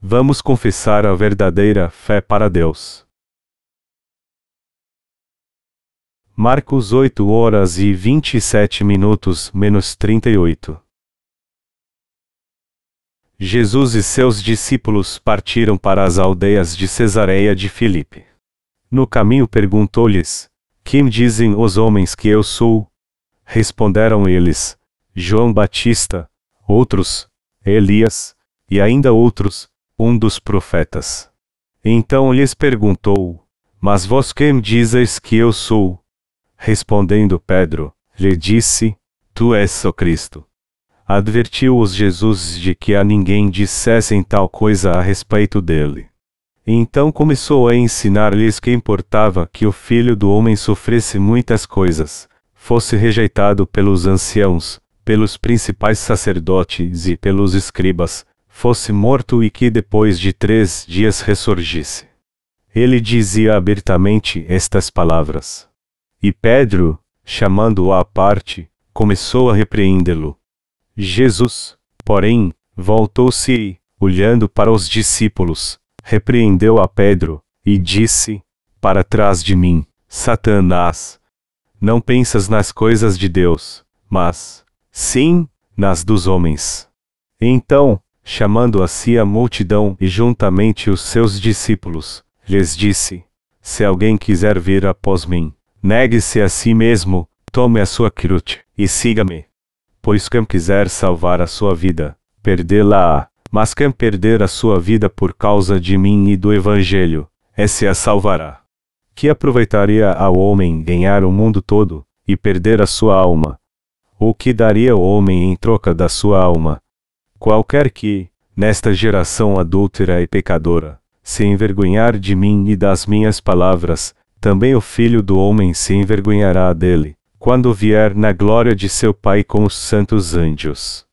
Vamos confessar a verdadeira fé para Deus. Marcos 8 horas e 27 minutos menos 38 Jesus e seus discípulos partiram para as aldeias de Cesareia de Filipe. No caminho perguntou-lhes: Quem dizem os homens que eu sou? Responderam eles: João Batista, outros, Elias, e ainda outros, um dos profetas. Então lhes perguntou: Mas vós quem dizes que eu sou? Respondendo Pedro, lhe disse: Tu és o Cristo. Advertiu-os Jesus de que a ninguém dissessem tal coisa a respeito dele. Então começou a ensinar-lhes que importava que o filho do homem sofresse muitas coisas, fosse rejeitado pelos anciãos, pelos principais sacerdotes e pelos escribas, fosse morto e que depois de três dias ressurgisse. Ele dizia abertamente estas palavras. E Pedro, chamando-o à parte, começou a repreendê-lo. Jesus, porém, voltou-se e, olhando para os discípulos, repreendeu a Pedro, e disse: Para trás de mim, Satanás. Não pensas nas coisas de Deus, mas, sim, nas dos homens. Então, chamando a si a multidão e juntamente os seus discípulos, lhes disse: Se alguém quiser vir após mim, negue-se a si mesmo, tome a sua cruz, e siga-me. Pois quem quiser salvar a sua vida, perdê-la-á, mas quem perder a sua vida por causa de mim e do Evangelho, esse a salvará. Que aproveitaria ao homem ganhar o mundo todo, e perder a sua alma? Ou que daria o homem em troca da sua alma? Qualquer que, nesta geração adúltera e pecadora, se envergonhar de mim e das minhas palavras, também o filho do homem se envergonhará dele, quando vier na glória de seu Pai com os santos anjos.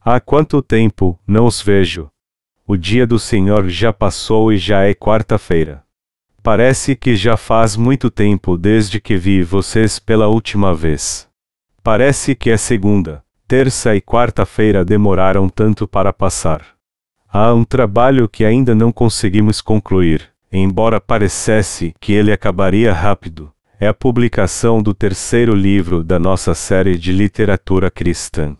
Há quanto tempo não os vejo? O dia do Senhor já passou e já é quarta-feira. Parece que já faz muito tempo desde que vi vocês pela última vez. Parece que é segunda, terça e quarta-feira demoraram tanto para passar. Há um trabalho que ainda não conseguimos concluir, embora parecesse que ele acabaria rápido. É a publicação do terceiro livro da nossa série de literatura cristã.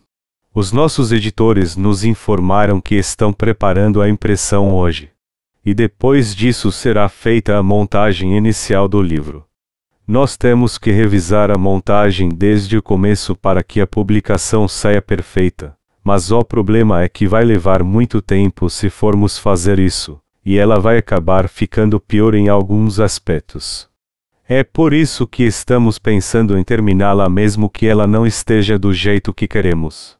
Os nossos editores nos informaram que estão preparando a impressão hoje. E depois disso será feita a montagem inicial do livro. Nós temos que revisar a montagem desde o começo para que a publicação saia perfeita. Mas o problema é que vai levar muito tempo se formos fazer isso, e ela vai acabar ficando pior em alguns aspectos. É por isso que estamos pensando em terminá-la mesmo que ela não esteja do jeito que queremos.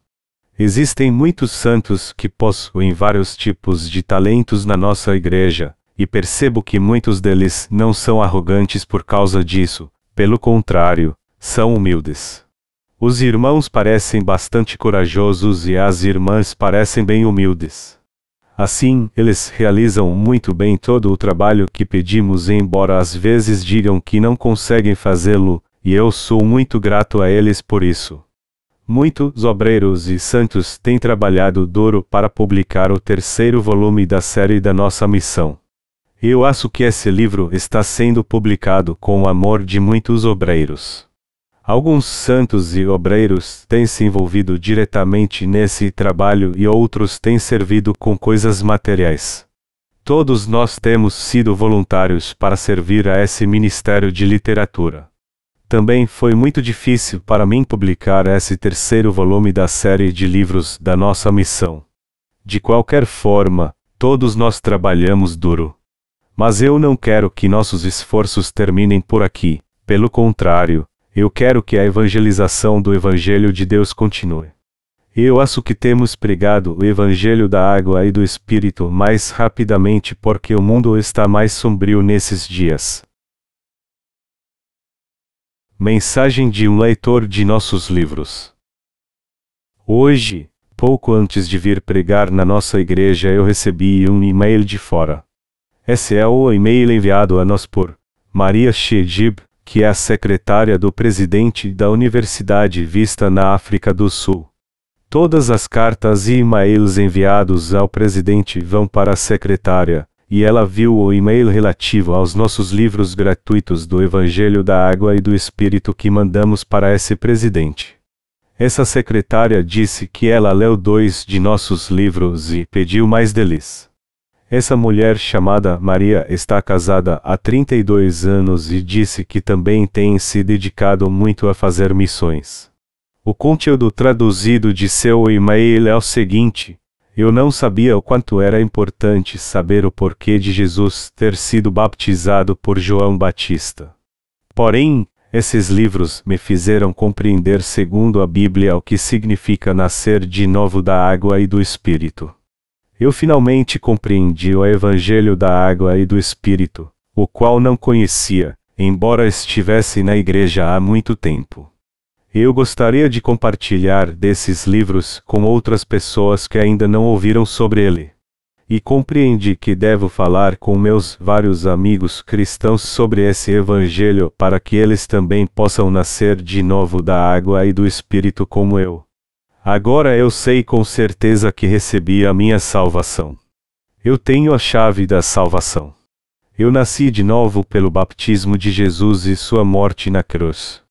Existem muitos santos que possuem vários tipos de talentos na nossa igreja, e percebo que muitos deles não são arrogantes por causa disso, pelo contrário, são humildes. Os irmãos parecem bastante corajosos e as irmãs parecem bem humildes. Assim, eles realizam muito bem todo o trabalho que pedimos, embora às vezes digam que não conseguem fazê-lo, e eu sou muito grato a eles por isso. Muitos obreiros e santos têm trabalhado duro para publicar o terceiro volume da série da nossa missão. Eu acho que esse livro está sendo publicado com o amor de muitos obreiros. Alguns santos e obreiros têm se envolvido diretamente nesse trabalho e outros têm servido com coisas materiais. Todos nós temos sido voluntários para servir a esse ministério de literatura. Também foi muito difícil para mim publicar esse terceiro volume da série de livros da nossa missão. De qualquer forma, todos nós trabalhamos duro. Mas eu não quero que nossos esforços terminem por aqui, pelo contrário, eu quero que a evangelização do Evangelho de Deus continue. Eu acho que temos pregado o Evangelho da água e do Espírito mais rapidamente porque o mundo está mais sombrio nesses dias. Mensagem de um leitor de nossos livros. Hoje, pouco antes de vir pregar na nossa igreja, eu recebi um e-mail de fora. Esse é o e-mail enviado a nós por Maria Shejib, que é a secretária do presidente da Universidade Vista na África do Sul. Todas as cartas e e-mails enviados ao presidente vão para a secretária, e ela viu o e-mail relativo aos nossos livros gratuitos do Evangelho da Água e do Espírito que mandamos para esse presidente. Essa secretária disse que ela leu dois de nossos livros e pediu mais deles. Essa mulher chamada Maria está casada há 32 anos e disse que também tem se dedicado muito a fazer missões. O conteúdo traduzido de seu e-mail é o seguinte: Eu não sabia o quanto era importante saber o porquê de Jesus ter sido baptizado por João Batista. Porém, esses livros me fizeram compreender, segundo a Bíblia, o que significa nascer de novo da água e do Espírito. Eu finalmente compreendi o Evangelho da água e do Espírito, o qual não conhecia, embora estivesse na igreja há muito tempo. Eu gostaria de compartilhar desses livros com outras pessoas que ainda não ouviram sobre ele e compreendi que devo falar com meus vários amigos cristãos sobre esse Evangelho para que eles também possam nascer de novo da água e do Espírito como eu. Agora eu sei com certeza que recebi a minha salvação. Eu tenho a chave da salvação. Eu nasci de novo pelo baptismo de Jesus e sua morte na cruz.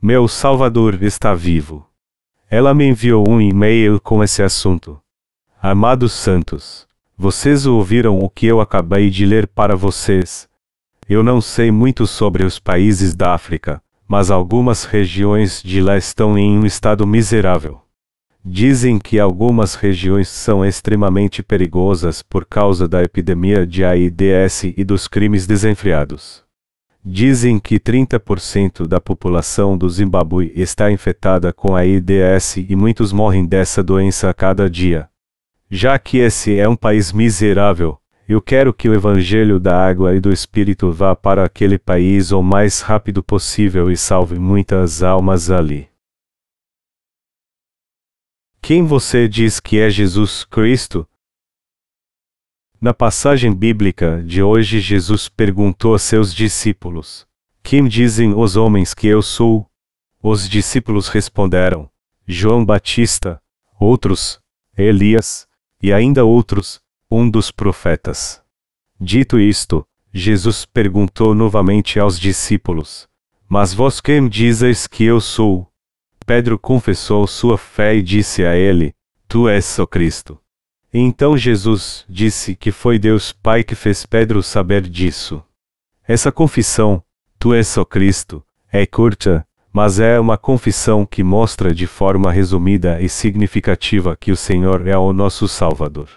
Meu Salvador está vivo. Ela me enviou um e-mail com esse assunto. Amados santos, vocês ouviram o que eu acabei de ler para vocês. Eu não sei muito sobre os países da África, mas algumas regiões de lá estão em um estado miserável. Dizem que algumas regiões são extremamente perigosas por causa da epidemia de AIDS e dos crimes desenfreados. Dizem que 30% da população do Zimbábue está infectada com AIDS e muitos morrem dessa doença a cada dia. Já que esse é um país miserável, eu quero que o Evangelho da água e do Espírito vá para aquele país o mais rápido possível e salve muitas almas ali. Quem você diz que é Jesus Cristo? Na passagem bíblica de hoje, Jesus perguntou a seus discípulos: Quem dizem os homens que eu sou? Os discípulos responderam: João Batista, outros, Elias, e ainda outros, um dos profetas. Dito isto, Jesus perguntou novamente aos discípulos: Mas vós quem dizes que eu sou? Pedro confessou sua fé e disse a ele: Tu és o Cristo. Então Jesus disse que foi Deus Pai que fez Pedro saber disso. Essa confissão, Tu és o Cristo, é curta, mas é uma confissão que mostra de forma resumida e significativa que o Senhor é o nosso Salvador.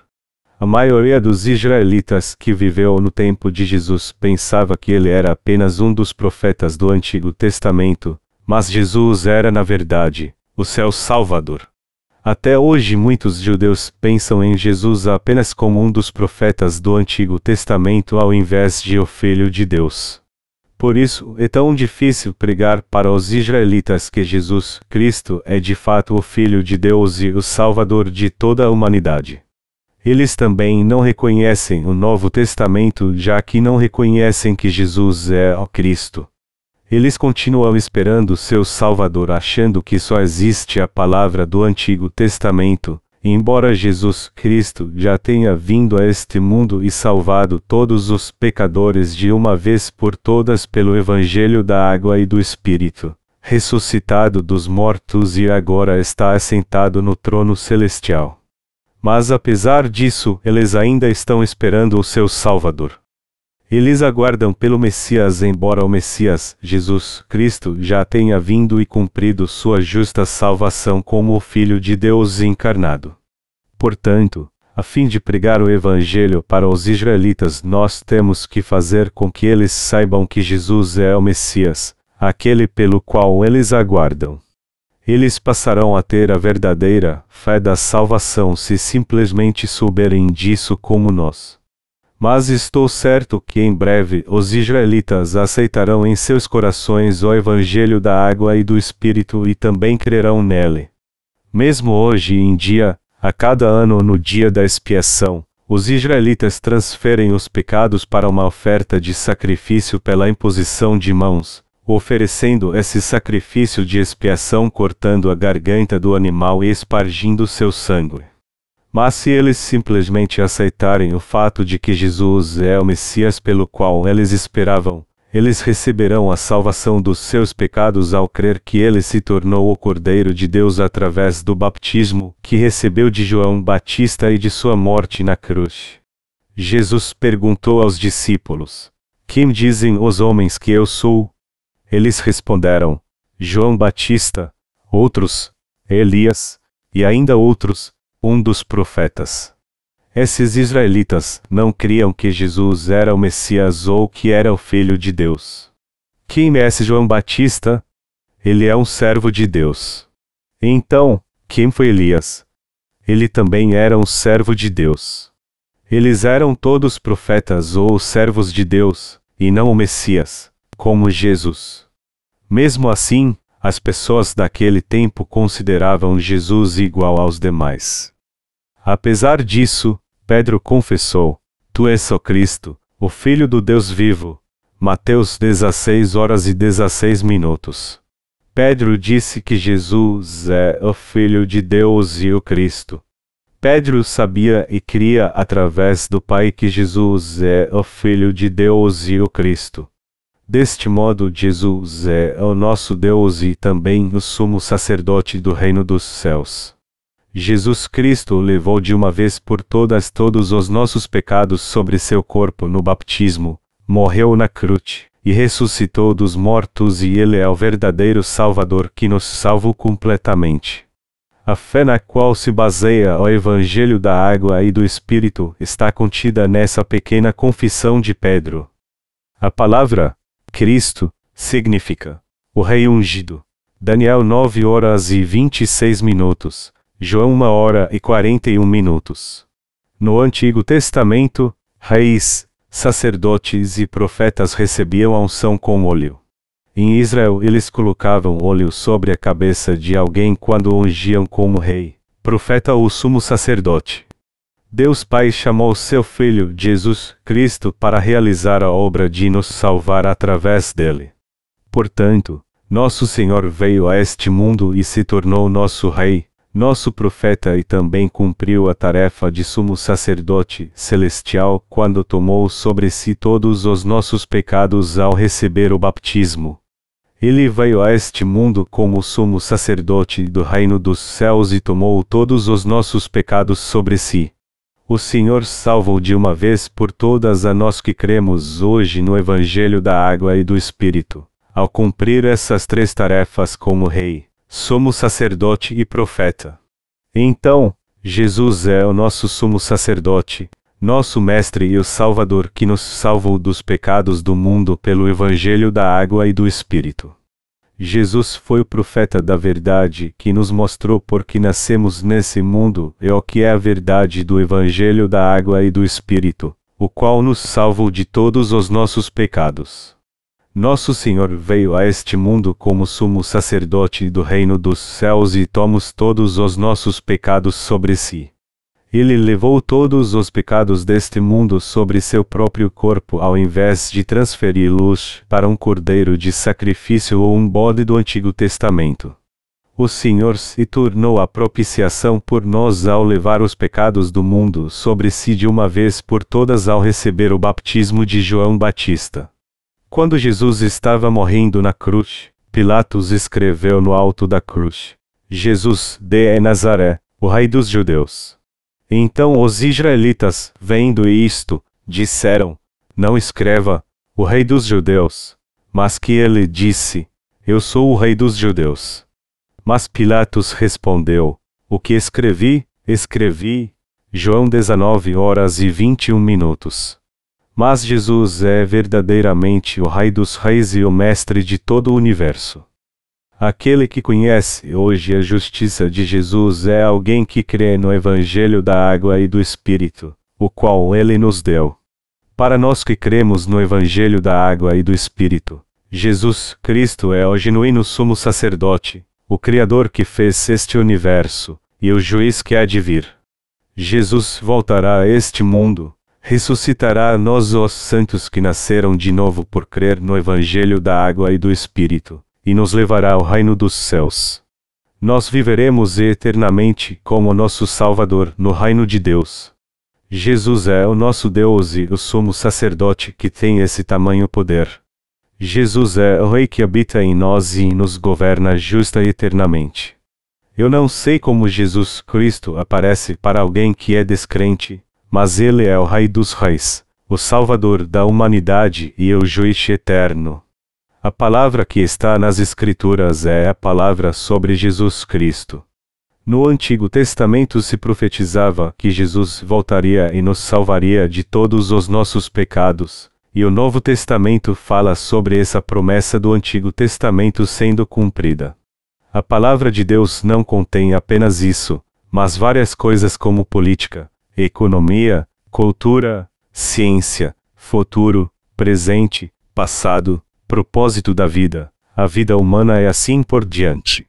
A maioria dos israelitas que viveu no tempo de Jesus pensava que ele era apenas um dos profetas do Antigo Testamento, mas Jesus era, na verdade, o seu Salvador. Até hoje, muitos judeus pensam em Jesus apenas como um dos profetas do Antigo Testamento ao invés de o Filho de Deus. Por isso, é tão difícil pregar para os israelitas que Jesus Cristo é de fato o Filho de Deus e o Salvador de toda a humanidade. Eles também não reconhecem o Novo Testamento, já que não reconhecem que Jesus é o Cristo. Eles continuam esperando seu Salvador achando que só existe a palavra do Antigo Testamento, embora Jesus Cristo já tenha vindo a este mundo e salvado todos os pecadores de uma vez por todas pelo Evangelho da Água e do Espírito, ressuscitado dos mortos e agora está assentado no trono celestial. Mas apesar disso, eles ainda estão esperando o seu Salvador. Eles aguardam pelo Messias, embora o Messias, Jesus Cristo, já tenha vindo e cumprido sua justa salvação como o Filho de Deus encarnado. Portanto, a fim de pregar o Evangelho para os israelitas, nós temos que fazer com que eles saibam que Jesus é o Messias, aquele pelo qual eles aguardam. Eles passarão a ter a verdadeira fé da salvação se simplesmente souberem disso como nós. Mas estou certo que em breve os israelitas aceitarão em seus corações o Evangelho da água e do Espírito e também crerão nele. Mesmo hoje em dia, a cada ano no dia da expiação, os israelitas transferem os pecados para uma oferta de sacrifício pela imposição de mãos, oferecendo esse sacrifício de expiação cortando a garganta do animal e espargindo seu sangue. Mas se eles simplesmente aceitarem o fato de que Jesus é o Messias pelo qual eles esperavam, eles receberão a salvação dos seus pecados ao crer que ele se tornou o Cordeiro de Deus através do baptismo que recebeu de João Batista e de sua morte na cruz. Jesus perguntou aos discípulos: Quem dizem os homens que eu sou? Eles responderam: João Batista, outros, Elias, e ainda outros, um dos profetas. Esses israelitas não criam que Jesus era o Messias ou que era o Filho de Deus. Quem é esse João Batista? Ele é um servo de Deus. Então, quem foi Elias? Ele também era um servo de Deus. Eles eram todos profetas ou servos de Deus, e não o Messias, como Jesus. Mesmo assim, as pessoas daquele tempo consideravam Jesus igual aos demais. Apesar disso, Pedro confessou: Tu és o Cristo, o Filho do Deus vivo. Mateus 16 horas e 16 minutos. Pedro disse que Jesus é o Filho de Deus e o Cristo. Pedro sabia e cria através do Pai que Jesus é o Filho de Deus e o Cristo. Deste modo, Jesus é o nosso Deus e também o sumo sacerdote do reino dos céus. Jesus Cristo levou de uma vez por todas todos os nossos pecados sobre seu corpo no baptismo, morreu na cruz e ressuscitou dos mortos e ele é o verdadeiro Salvador que nos salvou completamente. A fé na qual se baseia o Evangelho da Água e do Espírito está contida nessa pequena confissão de Pedro. A palavra Cristo significa o Rei ungido. Daniel 9 horas e 26 minutos. João 1 hora e 41 minutos. No Antigo Testamento, reis, sacerdotes e profetas recebiam a unção com óleo. Em Israel, eles colocavam óleo sobre a cabeça de alguém quando ungiam como rei, profeta ou sumo sacerdote. Deus Pai chamou seu Filho, Jesus Cristo, para realizar a obra de nos salvar através dele. Portanto, nosso Senhor veio a este mundo e se tornou nosso Rei, nosso profeta e também cumpriu a tarefa de sumo sacerdote celestial quando tomou sobre si todos os nossos pecados ao receber o baptismo. Ele veio a este mundo como sumo sacerdote do reino dos céus e tomou todos os nossos pecados sobre si. O Senhor salvou de uma vez por todas a nós que cremos hoje no Evangelho da Água e do Espírito, ao cumprir essas três tarefas como Rei somos sacerdote e profeta. Então, Jesus é o nosso sumo sacerdote, nosso Mestre e o Salvador que nos salvou dos pecados do mundo pelo Evangelho da Água e do Espírito. Jesus foi o profeta da verdade que nos mostrou por que nascemos nesse mundo e o que é a verdade do Evangelho da Água e do Espírito, o qual nos salvou de todos os nossos pecados. Nosso Senhor veio a este mundo como sumo sacerdote do reino dos céus e tomou todos os nossos pecados sobre si. Ele levou todos os pecados deste mundo sobre seu próprio corpo ao invés de transferi-los para um cordeiro de sacrifício ou um bode do Antigo Testamento. O Senhor se tornou a propiciação por nós ao levar os pecados do mundo sobre si de uma vez por todas ao receber o batismo de João Batista. Quando Jesus estava morrendo na cruz, Pilatos escreveu no alto da cruz: Jesus de Nazaré, o Rei dos Judeus. Então os israelitas, vendo isto, disseram: Não escreva, o Rei dos Judeus, mas que ele disse: Eu sou o Rei dos Judeus. Mas Pilatos respondeu: O que escrevi, escrevi. João 19 horas e 21 minutos. Mas Jesus é verdadeiramente o Rei dos Reis e o Mestre de todo o universo. Aquele que conhece hoje a justiça de Jesus é alguém que crê no Evangelho da Água e do Espírito, o qual ele nos deu. Para nós que cremos no Evangelho da Água e do Espírito, Jesus Cristo é o genuíno sumo sacerdote, o Criador que fez este universo, e o juiz que há de vir. Jesus voltará a este mundo, ressuscitará a nós os santos que nasceram de novo por crer no Evangelho da água e do Espírito, e nos levará ao reino dos céus. Nós viveremos eternamente como nosso Salvador no reino de Deus. Jesus é o nosso Deus e o sumo sacerdote que tem esse tamanho poder. Jesus é o Rei que habita em nós e nos governa justa e eternamente. Eu não sei como Jesus Cristo aparece para alguém que é descrente, mas ele é o Rei dos Reis, o Salvador da humanidade e o Juiz eterno. A palavra que está nas Escrituras é a palavra sobre Jesus Cristo. No Antigo Testamento se profetizava que Jesus voltaria e nos salvaria de todos os nossos pecados, e o Novo Testamento fala sobre essa promessa do Antigo Testamento sendo cumprida. A palavra de Deus não contém apenas isso, mas várias coisas como política, economia, cultura, ciência, futuro, presente, passado, propósito da vida, a vida humana é assim por diante.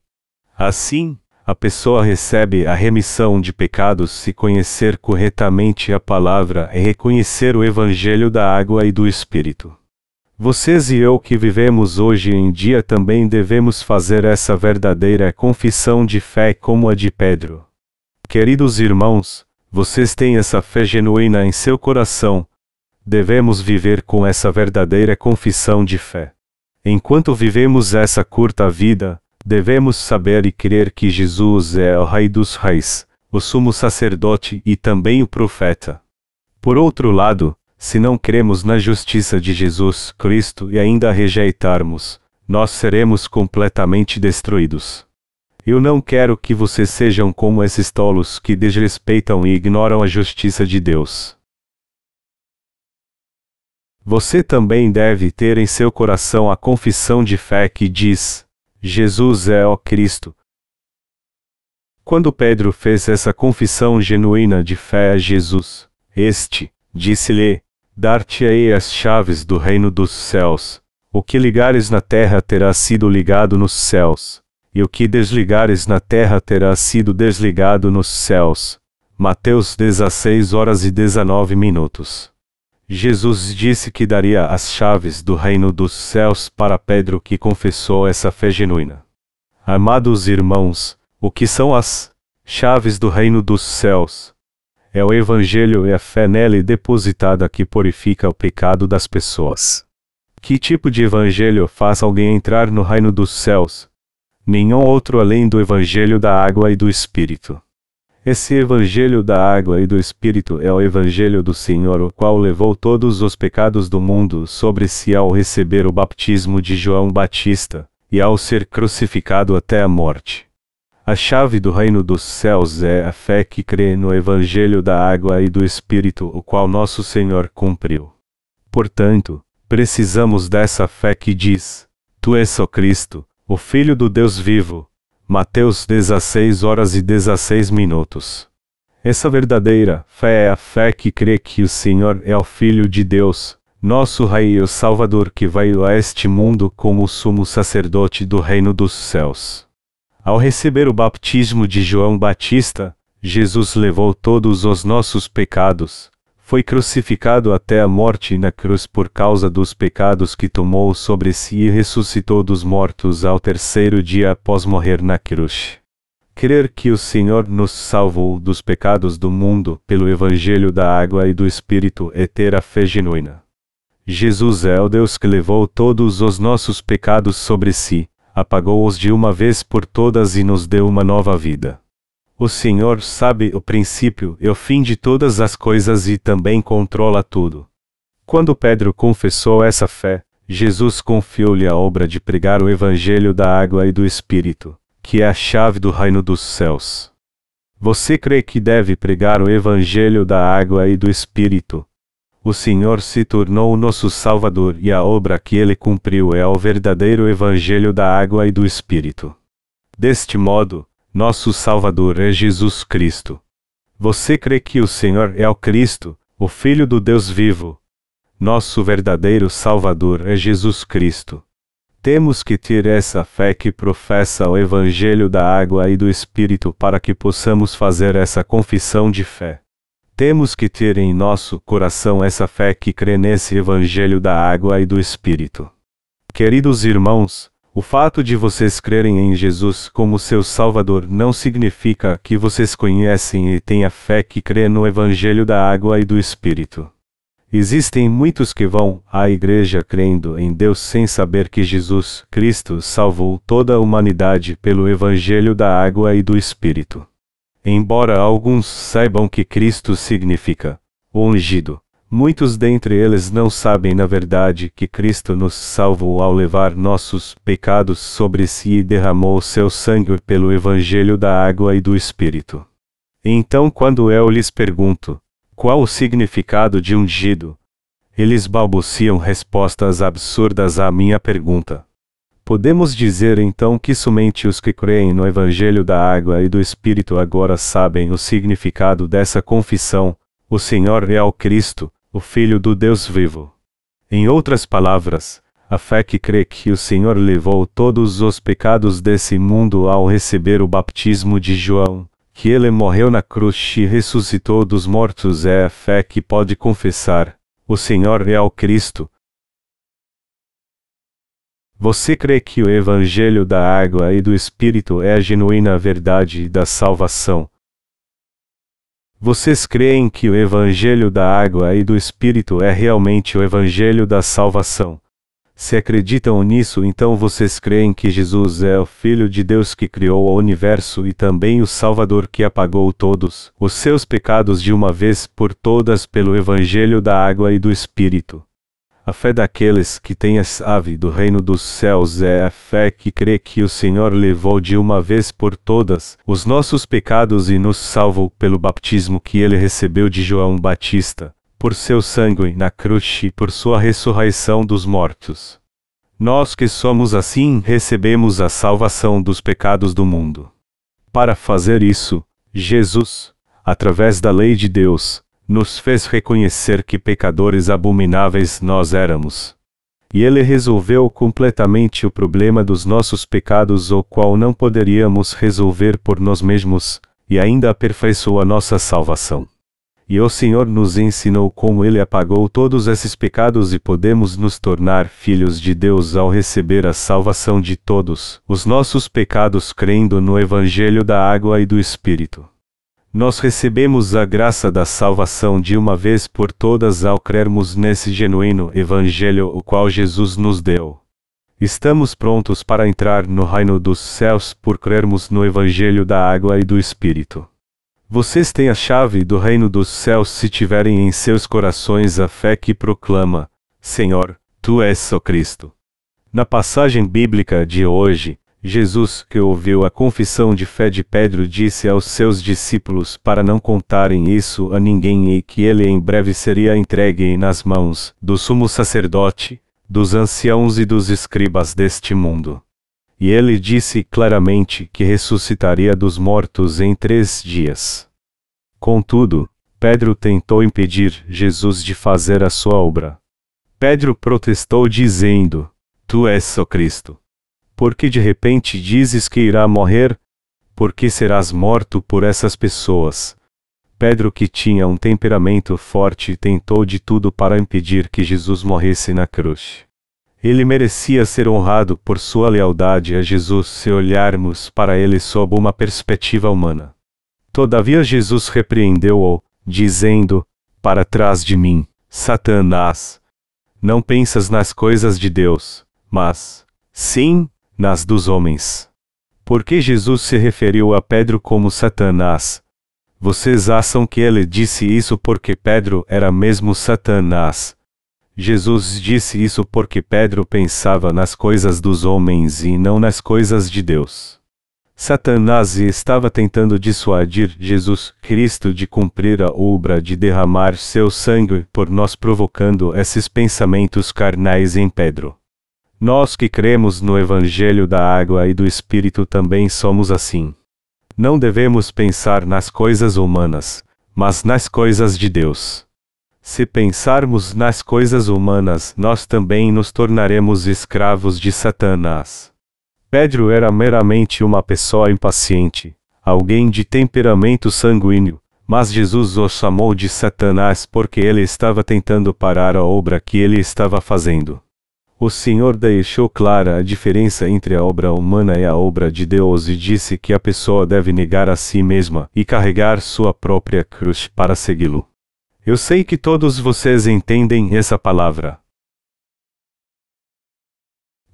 Assim, a pessoa recebe a remissão de pecados se conhecer corretamente a palavra e reconhecer o Evangelho da água e do Espírito. Vocês e eu que vivemos hoje em dia também devemos fazer essa verdadeira confissão de fé como a de Pedro. Queridos irmãos, vocês têm essa fé genuína em seu coração. Devemos viver com essa verdadeira confissão de fé. Enquanto vivemos essa curta vida, devemos saber e crer que Jesus é o Rei dos Reis, o sumo sacerdote e também o profeta. Por outro lado, se não cremos na justiça de Jesus Cristo e ainda rejeitarmos, nós seremos completamente destruídos. Eu não quero que vocês sejam como esses tolos que desrespeitam e ignoram a justiça de Deus. Você também deve ter em seu coração a confissão de fé que diz: Jesus é o Cristo. Quando Pedro fez essa confissão genuína de fé a Jesus, este disse-lhe: Dar-te-ei as chaves do reino dos céus. O que ligares na terra terá sido ligado nos céus e o que desligares na terra terá sido desligado nos céus. Mateus 16 horas e 19 minutos. Jesus disse que daria as chaves do reino dos céus para Pedro que confessou essa fé genuína. Amados irmãos, o que são as chaves do reino dos céus? É o Evangelho e a fé nele depositada que purifica o pecado das pessoas. Que tipo de evangelho faz alguém entrar no reino dos céus? nenhum outro além do Evangelho da Água e do Espírito. Esse Evangelho da Água e do Espírito é o Evangelho do Senhor, o qual levou todos os pecados do mundo sobre si ao receber o baptismo de João Batista, e ao ser crucificado até a morte. A chave do reino dos céus é a fé que crê no Evangelho da Água e do Espírito, o qual nosso Senhor cumpriu. Portanto, precisamos dessa fé que diz: Tu és o Cristo, o Filho do Deus vivo. Mateus 16 horas e 16 minutos. Essa verdadeira fé é a fé que crê que o Senhor é o Filho de Deus, nosso Rei e o Salvador que veio a este mundo como o sumo sacerdote do reino dos céus. Ao receber o baptismo de João Batista, Jesus levou todos os nossos pecados, foi crucificado até a morte na cruz por causa dos pecados que tomou sobre si e ressuscitou dos mortos ao terceiro dia após morrer na cruz. Crer que o Senhor nos salvou dos pecados do mundo pelo Evangelho da água e do Espírito é ter a fé genuína. Jesus é o Deus que levou todos os nossos pecados sobre si, apagou-os de uma vez por todas e nos deu uma nova vida. O Senhor sabe o princípio e o fim de todas as coisas e também controla tudo. Quando Pedro confessou essa fé, Jesus confiou-lhe a obra de pregar o Evangelho da água e do Espírito, que é a chave do reino dos céus. Você crê que deve pregar o Evangelho da água e do Espírito? O Senhor se tornou o nosso Salvador e a obra que ele cumpriu é o verdadeiro Evangelho da água e do Espírito. Deste modo, nosso Salvador é Jesus Cristo. Você crê que o Senhor é o Cristo, o Filho do Deus vivo? Nosso verdadeiro Salvador é Jesus Cristo. Temos que ter essa fé que professa o Evangelho da água e do Espírito para que possamos fazer essa confissão de fé. Temos que ter em nosso coração essa fé que crê nesse Evangelho da água e do Espírito. Queridos irmãos, o fato de vocês crerem em Jesus como seu Salvador não significa que vocês conhecem e têm a fé que crê no Evangelho da água e do Espírito. Existem muitos que vão à igreja crendo em Deus sem saber que Jesus Cristo salvou toda a humanidade pelo Evangelho da água e do Espírito. Embora alguns saibam que Cristo significa ungido, muitos dentre eles não sabem na verdade que Cristo nos salvou ao levar nossos pecados sobre si e derramou seu sangue pelo Evangelho da água e do Espírito. Então, quando eu lhes pergunto, qual o significado de ungido? Eles balbuciam respostas absurdas à minha pergunta. Podemos dizer então que somente os que creem no Evangelho da Água e do Espírito agora sabem o significado dessa confissão: o Senhor é o Cristo, o Filho do Deus vivo. Em outras palavras, a fé que crê que o Senhor levou todos os pecados desse mundo ao receber o batismo de João, que ele morreu na cruz e ressuscitou dos mortos é a fé que pode confessar: o Senhor é o Cristo, você crê que o Evangelho da água e do Espírito é a genuína verdade da salvação? Vocês creem que o Evangelho da água e do Espírito é realmente o Evangelho da salvação? Se acreditam nisso, então vocês creem que Jesus é o Filho de Deus que criou o universo e também o Salvador que apagou todos os seus pecados de uma vez por todas pelo Evangelho da água e do Espírito. A fé daqueles que têm a chave do reino dos céus é a fé que crê que o Senhor levou de uma vez por todas os nossos pecados e nos salvou pelo batismo que ele recebeu de João Batista, por seu sangue na cruz e por sua ressurreição dos mortos. Nós que somos assim recebemos a salvação dos pecados do mundo. Para fazer isso, Jesus, através da lei de Deus, nos fez reconhecer que pecadores abomináveis nós éramos. E ele resolveu completamente o problema dos nossos pecados, o qual não poderíamos resolver por nós mesmos, e ainda aperfeiçoou a nossa salvação. E o Senhor nos ensinou como ele apagou todos esses pecados e podemos nos tornar filhos de Deus ao receber a salvação de todos os nossos pecados crendo no Evangelho da água e do Espírito. Nós recebemos a graça da salvação de uma vez por todas ao crermos nesse genuíno Evangelho o qual Jesus nos deu. Estamos prontos para entrar no reino dos céus por crermos no Evangelho da água e do Espírito. Vocês têm a chave do reino dos céus se tiverem em seus corações a fé que proclama: Senhor, tu és o Cristo. Na passagem bíblica de hoje, Jesus, que ouviu a confissão de fé de Pedro, disse aos seus discípulos para não contarem isso a ninguém e que ele em breve seria entregue nas mãos do sumo sacerdote, dos anciãos e dos escribas deste mundo. E ele disse claramente que ressuscitaria dos mortos em três dias. Contudo, Pedro tentou impedir Jesus de fazer a sua obra. Pedro protestou dizendo: Tu és o Cristo. Porque de repente dizes que irá morrer? Porque serás morto por essas pessoas. Pedro, que tinha um temperamento forte, tentou de tudo para impedir que Jesus morresse na cruz. Ele merecia ser honrado por sua lealdade a Jesus se olharmos para ele sob uma perspectiva humana. Todavia Jesus repreendeu-o, dizendo: Para trás de mim, Satanás. Não pensas nas coisas de Deus, mas, sim, nas dos homens. Por que Jesus se referiu a Pedro como Satanás? Vocês acham que ele disse isso porque Pedro era mesmo Satanás? Jesus disse isso porque Pedro pensava nas coisas dos homens e não nas coisas de Deus. Satanás estava tentando dissuadir Jesus Cristo de cumprir a obra de derramar seu sangue por nós, provocando esses pensamentos carnais em Pedro. Nós que cremos no Evangelho da Água e do Espírito também somos assim. Não devemos pensar nas coisas humanas, mas nas coisas de Deus. Se pensarmos nas coisas humanas, nós também nos tornaremos escravos de Satanás. Pedro era meramente uma pessoa impaciente, alguém de temperamento sanguíneo, Mas Jesus o chamou de Satanás porque ele estava tentando parar a obra que ele estava fazendo. O Senhor deixou clara a diferença entre a obra humana e a obra de Deus e disse que a pessoa deve negar a si mesma e carregar sua própria cruz para segui-lo. Eu sei que todos vocês entendem essa palavra.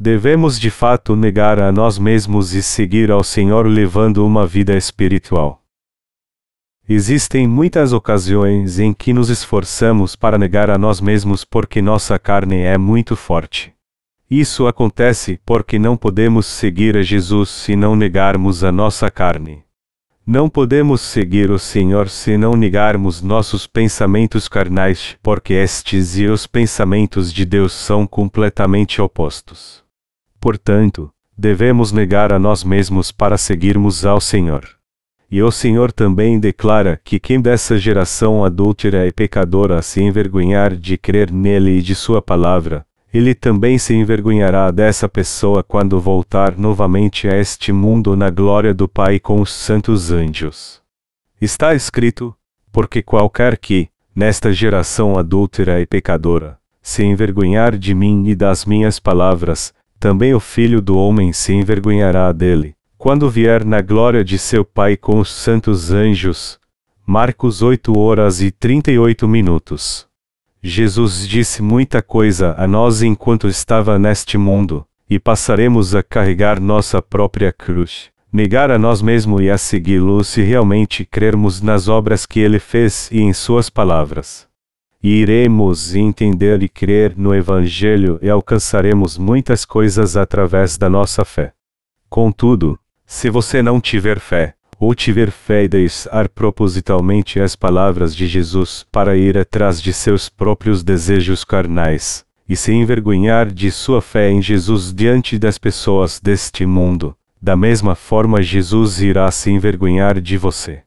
Devemos de fato negar a nós mesmos e seguir ao Senhor levando uma vida espiritual. Existem muitas ocasiões em que nos esforçamos para negar a nós mesmos porque nossa carne é muito forte. Isso acontece porque não podemos seguir a Jesus se não negarmos a nossa carne. Não podemos seguir o Senhor se não negarmos nossos pensamentos carnais, porque estes e os pensamentos de Deus são completamente opostos. Portanto, devemos negar a nós mesmos para seguirmos ao Senhor. E o Senhor também declara que quem dessa geração adúltera e pecadora se envergonhar de crer nele e de sua palavra, ele também se envergonhará dessa pessoa quando voltar novamente a este mundo na glória do Pai com os santos anjos. Está escrito: Porque qualquer que, nesta geração adúltera e pecadora, se envergonhar de mim e das minhas palavras, também o Filho do Homem se envergonhará dele quando vier na glória de seu Pai com os santos anjos. Marcos 8 horas e 38 minutos. Jesus disse muita coisa a nós enquanto estava neste mundo, e passaremos a carregar nossa própria cruz, negar a nós mesmos e a segui-lo se realmente crermos nas obras que ele fez e em suas palavras. E iremos entender e crer no Evangelho e alcançaremos muitas coisas através da nossa fé. Contudo, se você não tiver fé, ou tiver fé e deixar propositalmente as palavras de Jesus para ir atrás de seus próprios desejos carnais, e se envergonhar de sua fé em Jesus diante das pessoas deste mundo, da mesma forma Jesus irá se envergonhar de você.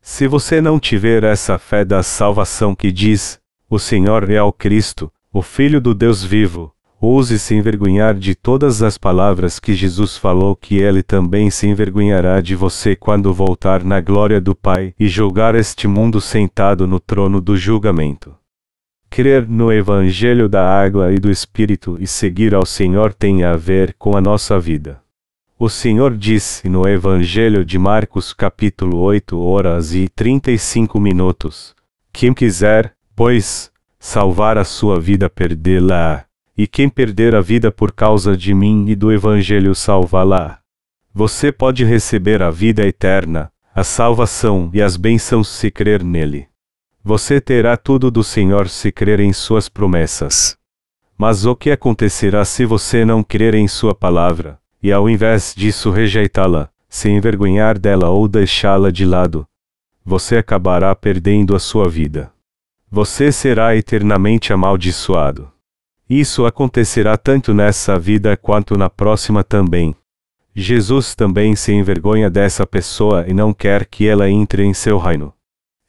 Se você não tiver essa fé da salvação que diz: O Senhor é o Cristo, o Filho do Deus vivo, Ouse se envergonhar de todas as palavras que Jesus falou que ele também se envergonhará de você quando voltar na glória do Pai e julgar este mundo sentado no trono do julgamento. Crer no Evangelho da água e do Espírito e seguir ao Senhor tem a ver com a nossa vida. O Senhor disse no Evangelho de Marcos capítulo 8 horas e 35 minutos: Quem quiser, pois, salvar a sua vida perdê-la e quem perder a vida por causa de mim e do Evangelho salvá-la. Você pode receber a vida eterna, a salvação e as bênçãos se crer nele. Você terá tudo do Senhor se crer em suas promessas. Mas o que acontecerá se você não crer em sua palavra, e ao invés disso rejeitá-la, se envergonhar dela ou deixá-la de lado? Você acabará perdendo a sua vida. Você será eternamente amaldiçoado. Isso acontecerá tanto nessa vida quanto na próxima também. Jesus também se envergonha dessa pessoa e não quer que ela entre em seu reino.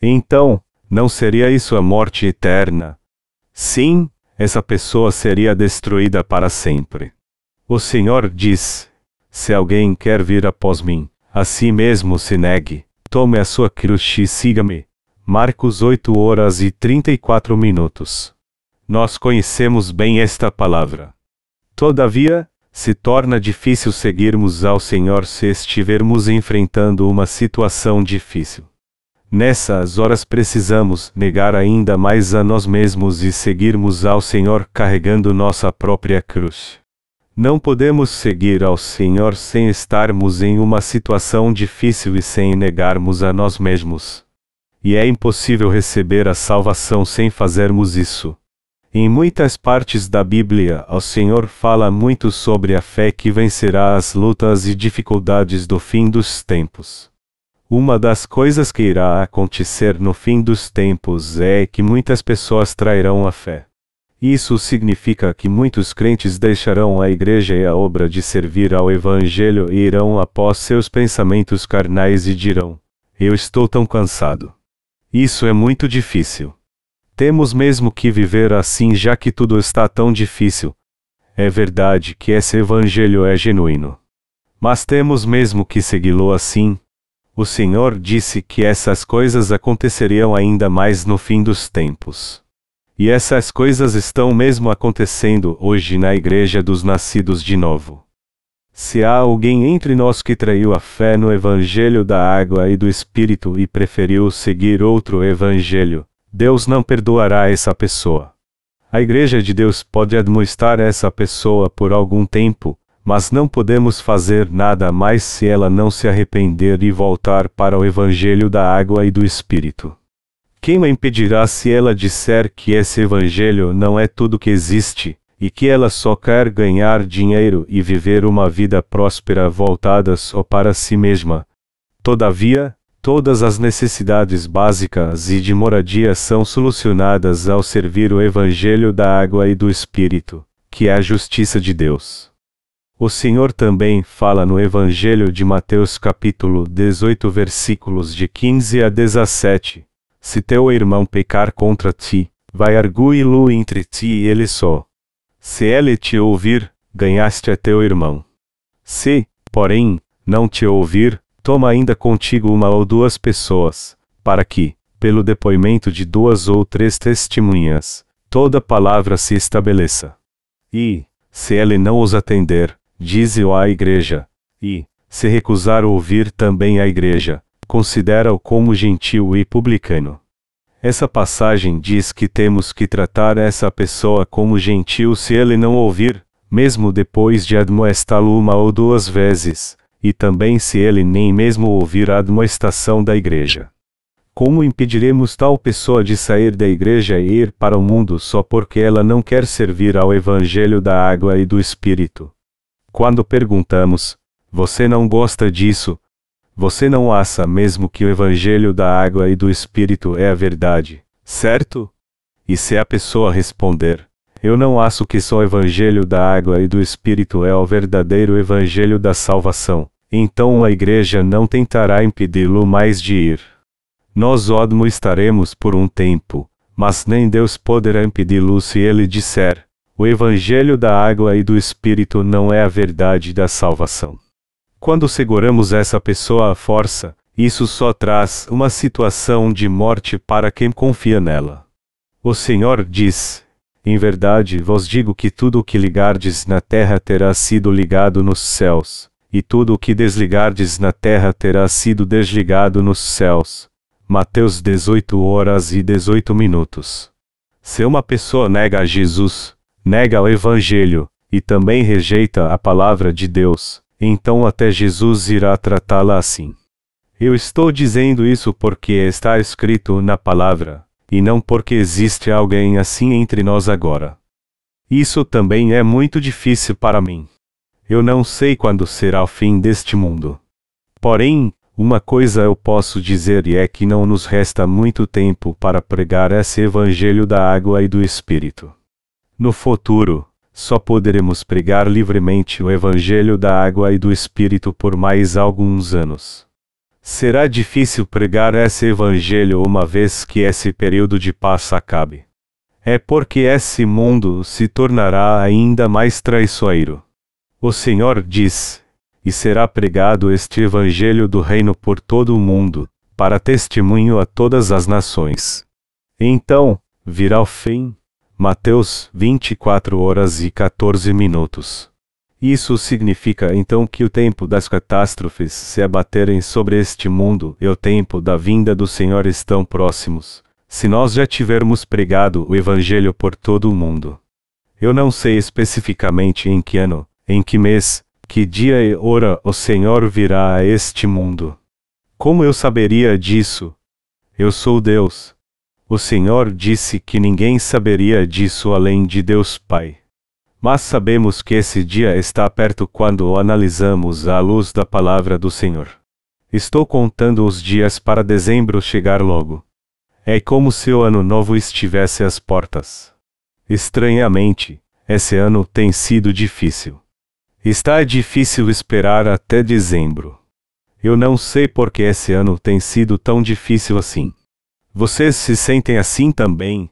Então, não seria isso a morte eterna? Sim, essa pessoa seria destruída para sempre. O Senhor diz: Se alguém quer vir após mim, a si mesmo se negue, tome a sua cruz e siga-me. Marcos 8 horas e 34 minutos. Nós conhecemos bem esta palavra. Todavia, se torna difícil seguirmos ao Senhor se estivermos enfrentando uma situação difícil. Nessas horas precisamos negar ainda mais a nós mesmos e seguirmos ao Senhor carregando nossa própria cruz. Não podemos seguir ao Senhor sem estarmos em uma situação difícil e sem negarmos a nós mesmos. E é impossível receber a salvação sem fazermos isso. Em muitas partes da Bíblia, o Senhor fala muito sobre a fé que vencerá as lutas e dificuldades do fim dos tempos. Uma das coisas que irá acontecer no fim dos tempos é que muitas pessoas trairão a fé. Isso significa que muitos crentes deixarão a igreja e a obra de servir ao Evangelho e irão após seus pensamentos carnais e dirão: Eu estou tão cansado. Isso é muito difícil. Temos mesmo que viver assim já que tudo está tão difícil. É verdade que esse evangelho é genuíno. Mas temos mesmo que segui-lo assim. O Senhor disse que essas coisas aconteceriam ainda mais no fim dos tempos. E essas coisas estão mesmo acontecendo hoje na Igreja dos Nascidos de Novo. Se há alguém entre nós que traiu a fé no Evangelho da água e do Espírito e preferiu seguir outro Evangelho, Deus não perdoará essa pessoa. A Igreja de Deus pode admoestar essa pessoa por algum tempo, mas não podemos fazer nada mais se ela não se arrepender e voltar para o Evangelho da água e do Espírito. Quem a impedirá se ela disser que esse Evangelho não é tudo que existe, e que ela só quer ganhar dinheiro e viver uma vida próspera voltada só para si mesma? Todavia, Todas as necessidades básicas e de moradia são solucionadas ao servir o Evangelho da água e do Espírito, que é a justiça de Deus. O Senhor também fala no Evangelho de Mateus capítulo 18 versículos de 15 a 17. Se teu irmão pecar contra ti, vai arguí-lo entre ti e ele só. Se ele te ouvir, ganhaste a teu irmão. Se, porém, não te ouvir, Toma ainda contigo uma ou duas pessoas, para que, pelo depoimento de duas ou três testemunhas, toda palavra se estabeleça. E, se ele não os atender, dize-o à igreja, e, se recusar ouvir também a igreja, considera-o como gentil e publicano. Essa passagem diz que temos que tratar essa pessoa como gentil se ele não ouvir, mesmo depois de admoestá-lo uma ou duas vezes, e também se ele nem mesmo ouvir a admoestação da igreja. Como impediremos tal pessoa de sair da igreja e ir para o mundo só porque ela não quer servir ao evangelho da água e do espírito? Quando perguntamos, você não gosta disso? Você não acha mesmo que o evangelho da água e do espírito é a verdade, certo? E se a pessoa responder, eu não acho que só o Evangelho da água e do Espírito é o verdadeiro Evangelho da salvação. Então a Igreja não tentará impedi-lo mais de ir. Nós odmo estaremos por um tempo, mas nem Deus poderá impedi-lo se ele disser: o Evangelho da água e do Espírito não é a verdade da salvação. Quando seguramos essa pessoa à força, isso só traz uma situação de morte para quem confia nela. O Senhor diz: em verdade vos digo que tudo o que ligardes na terra terá sido ligado nos céus, e tudo o que desligardes na terra terá sido desligado nos céus. Mateus 18 horas e 18 minutos. Se uma pessoa nega a Jesus, nega o Evangelho, e também rejeita a palavra de Deus, então até Jesus irá tratá-la assim. Eu estou dizendo isso porque está escrito na palavra e não porque existe alguém assim entre nós agora. Isso também é muito difícil para mim. Eu não sei quando será o fim deste mundo. Porém, uma coisa eu posso dizer e é que não nos resta muito tempo para pregar esse evangelho da água e do Espírito. No futuro, só poderemos pregar livremente o evangelho da água e do Espírito por mais alguns anos. Será difícil pregar esse evangelho uma vez que esse período de paz acabe. É porque esse mundo se tornará ainda mais traiçoeiro. O Senhor diz: E será pregado este evangelho do reino por todo o mundo, para testemunho a todas as nações. Então, virá o fim. Mateus 24 horas e 14 minutos. Isso significa então que o tempo das catástrofes se abaterem sobre este mundo e o tempo da vinda do Senhor estão próximos, se nós já tivermos pregado o Evangelho por todo o mundo. Eu não sei especificamente em que ano, em que mês, que dia e hora o Senhor virá a este mundo. Como eu saberia disso? Eu sou Deus. O Senhor disse que ninguém saberia disso além de Deus Pai. Mas sabemos que esse dia está perto quando o analisamos à luz da palavra do Senhor. Estou contando os dias para dezembro chegar logo. É como se o ano novo estivesse às portas. Estranhamente, esse ano tem sido difícil. Está difícil esperar até dezembro. Eu não sei por que esse ano tem sido tão difícil assim. Vocês se sentem assim também?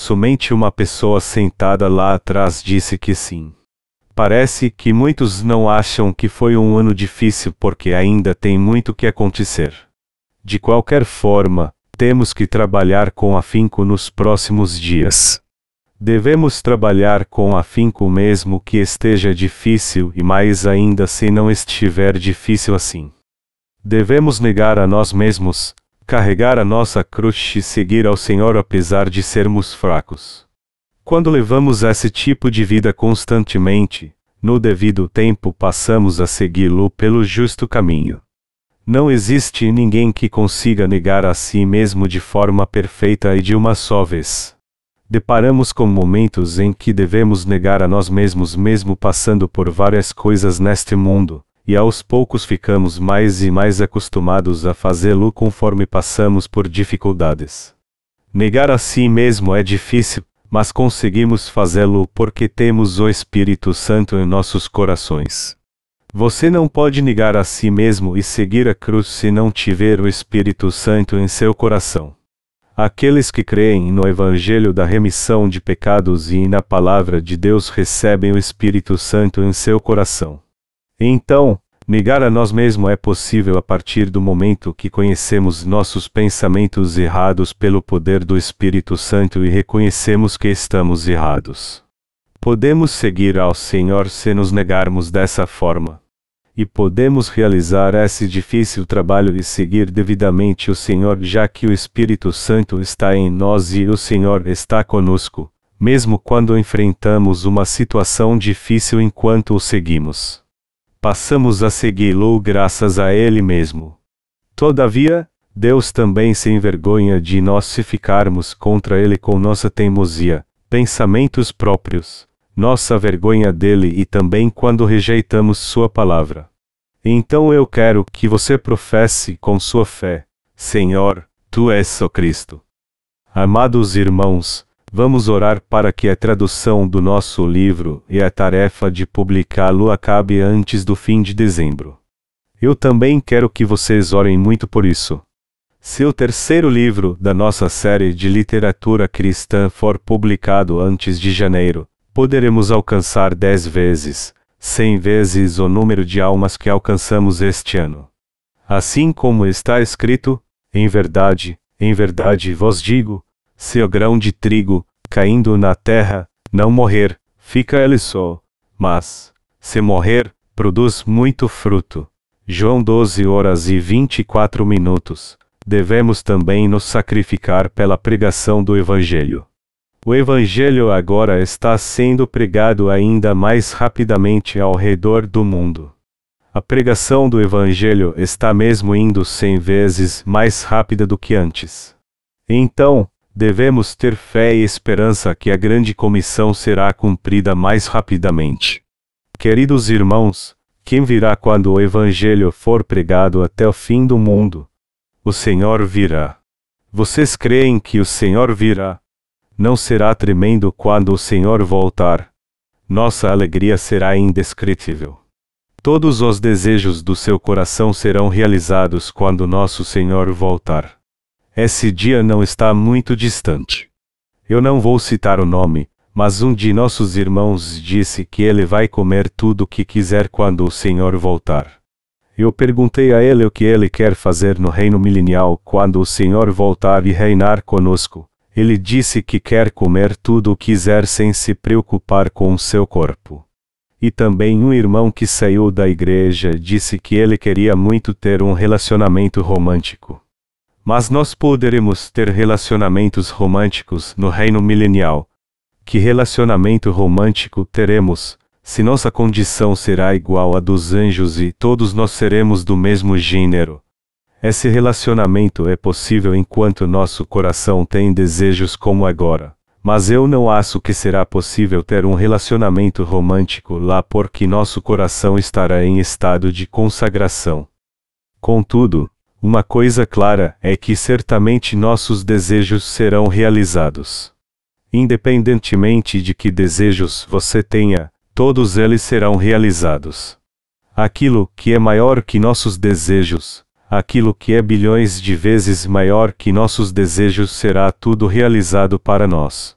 Somente uma pessoa sentada lá atrás disse que sim. Parece que muitos não acham que foi um ano difícil porque ainda tem muito que acontecer. De qualquer forma, temos que trabalhar com afinco nos próximos dias. Devemos trabalhar com afinco mesmo que esteja difícil e mais ainda se não estiver difícil assim. Devemos negar a nós mesmos, carregar a nossa cruz e seguir ao Senhor apesar de sermos fracos. Quando levamos esse tipo de vida constantemente, no devido tempo passamos a segui-lo pelo justo caminho. Não existe ninguém que consiga negar a si mesmo de forma perfeita e de uma só vez. Deparamos com momentos em que devemos negar a nós mesmos mesmo passando por várias coisas neste mundo, e aos poucos ficamos mais e mais acostumados a fazê-lo conforme passamos por dificuldades. Negar a si mesmo é difícil, mas conseguimos fazê-lo porque temos o Espírito Santo em nossos corações. Você não pode negar a si mesmo e seguir a cruz se não tiver o Espírito Santo em seu coração. Aqueles que creem no Evangelho da remissão de pecados e na Palavra de Deus recebem o Espírito Santo em seu coração. Então, Negar a nós mesmos é possível a partir do momento que conhecemos nossos pensamentos errados pelo poder do Espírito Santo e reconhecemos que estamos errados. Podemos seguir ao Senhor se nos negarmos dessa forma. E podemos realizar esse difícil trabalho e seguir devidamente o Senhor, já que o Espírito Santo está em nós e o Senhor está conosco, mesmo quando enfrentamos uma situação difícil enquanto o seguimos passamos a segui-lo graças a Ele mesmo. Todavia, Deus também se envergonha de nós se ficarmos contra Ele com nossa teimosia, pensamentos próprios, nossa vergonha dele e também quando rejeitamos Sua palavra. Então eu quero que você professe com sua fé: Senhor, Tu és o Cristo. Amados irmãos, Vamos orar para que a tradução do nosso livro e a tarefa de publicá-lo acabe antes do fim de dezembro. Eu também quero que vocês orem muito por isso. Se o terceiro livro da nossa série de literatura cristã for publicado antes de janeiro, poderemos alcançar dez vezes, cem vezes o número de almas que alcançamos este ano. Assim como está escrito, em verdade, em verdade vos digo, se o grão de trigo, caindo na terra, não morrer, fica ele só, mas, se morrer, produz muito fruto. João 12 horas e 24 minutos. Devemos também nos sacrificar pela pregação do Evangelho. O Evangelho agora está sendo pregado ainda mais rapidamente ao redor do mundo. A pregação do Evangelho está mesmo indo cem vezes mais rápida do que antes. Então, devemos ter fé e esperança que a grande comissão será cumprida mais rapidamente. Queridos irmãos, quem virá quando o Evangelho for pregado até o fim do mundo? O Senhor virá. Vocês creem que o Senhor virá? Não será tremendo quando o Senhor voltar? Nossa alegria será indescritível. Todos os desejos do seu coração serão realizados quando nosso Senhor voltar. Esse dia não está muito distante. Eu não vou citar o nome, mas um de nossos irmãos disse que ele vai comer tudo o que quiser quando o Senhor voltar. Eu perguntei a ele o que ele quer fazer no reino milenial quando o Senhor voltar e reinar conosco. Ele disse que quer comer tudo o que quiser sem se preocupar com o seu corpo. E também um irmão que saiu da igreja disse que ele queria muito ter um relacionamento romântico. Mas nós poderemos ter relacionamentos românticos no reino milenial. Que relacionamento romântico teremos, se nossa condição será igual à dos anjos e todos nós seremos do mesmo gênero? Esse relacionamento é possível enquanto nosso coração tem desejos como agora. Mas eu não acho que será possível ter um relacionamento romântico lá porque nosso coração estará em estado de consagração. Contudo, uma coisa clara é que certamente nossos desejos serão realizados. Independentemente de que desejos você tenha, todos eles serão realizados. Aquilo que é maior que nossos desejos, aquilo que é bilhões de vezes maior que nossos desejos será tudo realizado para nós.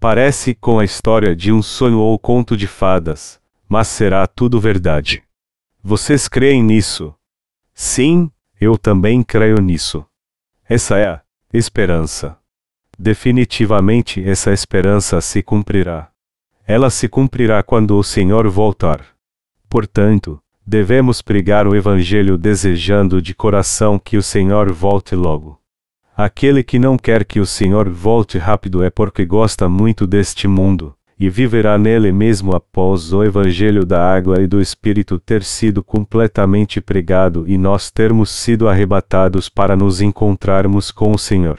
Parece com a história de um sonho ou conto de fadas, mas será tudo verdade. Vocês creem nisso? Sim, Eu também creio nisso. Essa é a esperança. Definitivamente essa esperança se cumprirá. Ela se cumprirá quando o Senhor voltar. Portanto, devemos pregar o Evangelho desejando de coração que o Senhor volte logo. Aquele que não quer que o Senhor volte rápido é porque gosta muito deste mundo, e viverá nele mesmo após o Evangelho da água e do Espírito ter sido completamente pregado e nós termos sido arrebatados para nos encontrarmos com o Senhor.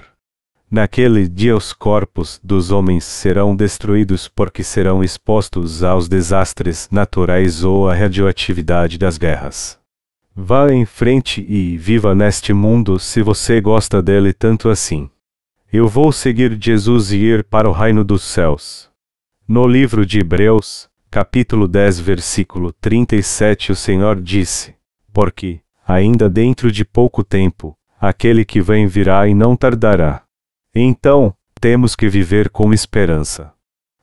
Naquele dia os corpos dos homens serão destruídos porque serão expostos aos desastres naturais ou à radioatividade das guerras. Vá em frente e viva neste mundo se você gosta dele tanto assim. Eu vou seguir Jesus e ir para o reino dos céus. No livro de Hebreus, capítulo 10, versículo 37, o Senhor disse: Porque, ainda dentro de pouco tempo, aquele que vem virá e não tardará. Então, temos que viver com esperança.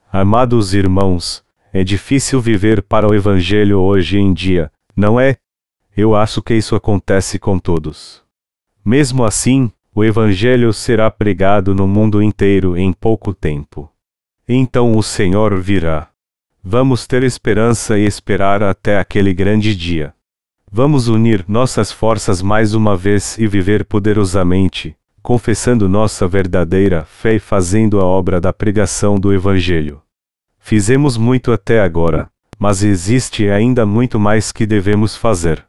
Amados irmãos, é difícil viver para o Evangelho hoje em dia, não é? Eu acho que isso acontece com todos. Mesmo assim, o Evangelho será pregado no mundo inteiro em pouco tempo. Então o Senhor virá. Vamos ter esperança e esperar até aquele grande dia. Vamos unir nossas forças mais uma vez e viver poderosamente, confessando nossa verdadeira fé e fazendo a obra da pregação do Evangelho. Fizemos muito até agora, mas existe ainda muito mais que devemos fazer.